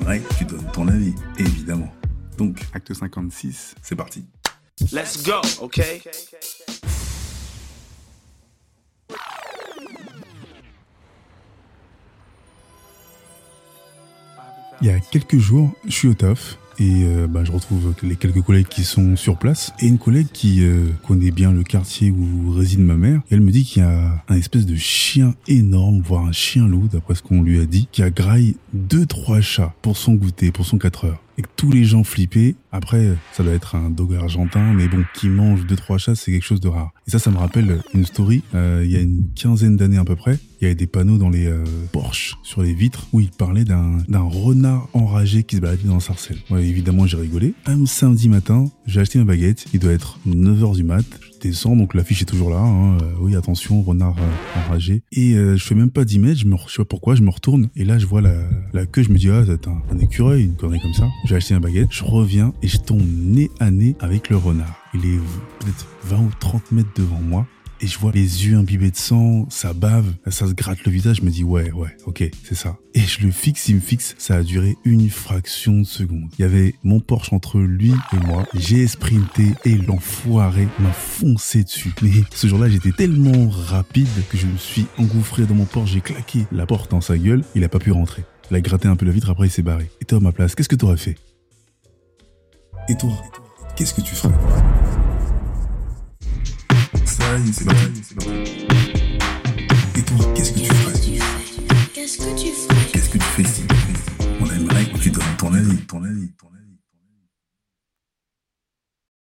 que tu donnes ton avis, évidemment. Donc, acte 56, c'est parti. let's go, okay? Il y a quelques jours, je suis au taf et euh, bah, je retrouve les quelques collègues qui sont sur place et une collègue qui euh, connaît bien le quartier où réside ma mère. Elle me dit qu'il y a un espèce de chien énorme, voire un chien loup, d'après ce qu'on lui a dit, qui a graille deux trois chats pour son goûter, pour son 4 heures. Et que tous les gens flippaient. Après, ça doit être un dog argentin, mais bon, qui mange deux trois chats, c'est quelque chose de rare. Et ça, ça me rappelle une story. euh, il y a une quinzaine d'années à peu près, il y avait des panneaux dans les euh, Porsche sur les vitres où il parlait d'un renard enragé qui se baladait dans le sarcelle. Ouais, évidemment, j'ai rigolé. Un samedi matin, j'ai acheté ma baguette. Il doit être 9h du mat. Je descends, donc l'affiche est toujours là. hein. Euh, oui, attention, renard euh, enragé. Et euh, je fais même pas 10 mètres. Je me, je sais pas pourquoi, je me retourne. Et là, je vois la, la queue. Je me dis, ah, c'est un, un écureuil, une connerie comme ça. J'ai acheté ma baguette. Je reviens et je tombe nez à nez avec le renard. Il est peut-être 20 ou 30 mètres devant moi. Et je vois les yeux imbibés de sang, ça bave, ça se gratte le visage, je me dis ouais, ouais, ok, c'est ça. Et je le fixe, il me fixe, ça a duré une fraction de seconde. Il y avait mon Porsche entre lui et moi, j'ai sprinté et l'enfoiré m'a foncé dessus. Mais ce jour-là, j'étais tellement rapide que je me suis engouffré dans mon Porsche, j'ai claqué la porte dans sa gueule, il a pas pu rentrer. Il a gratté un peu la vitre, après il s'est barré. Et toi à ma place, qu'est-ce que t'aurais fait? Et toi, qu'est-ce que tu ferais? C'est parti. Et toi, qu'est-ce que tu ferais Qu'est-ce que tu ferais Qu'est-ce que tu fais si On aimerait que tu donnes ton avis, ton avis, ton avis.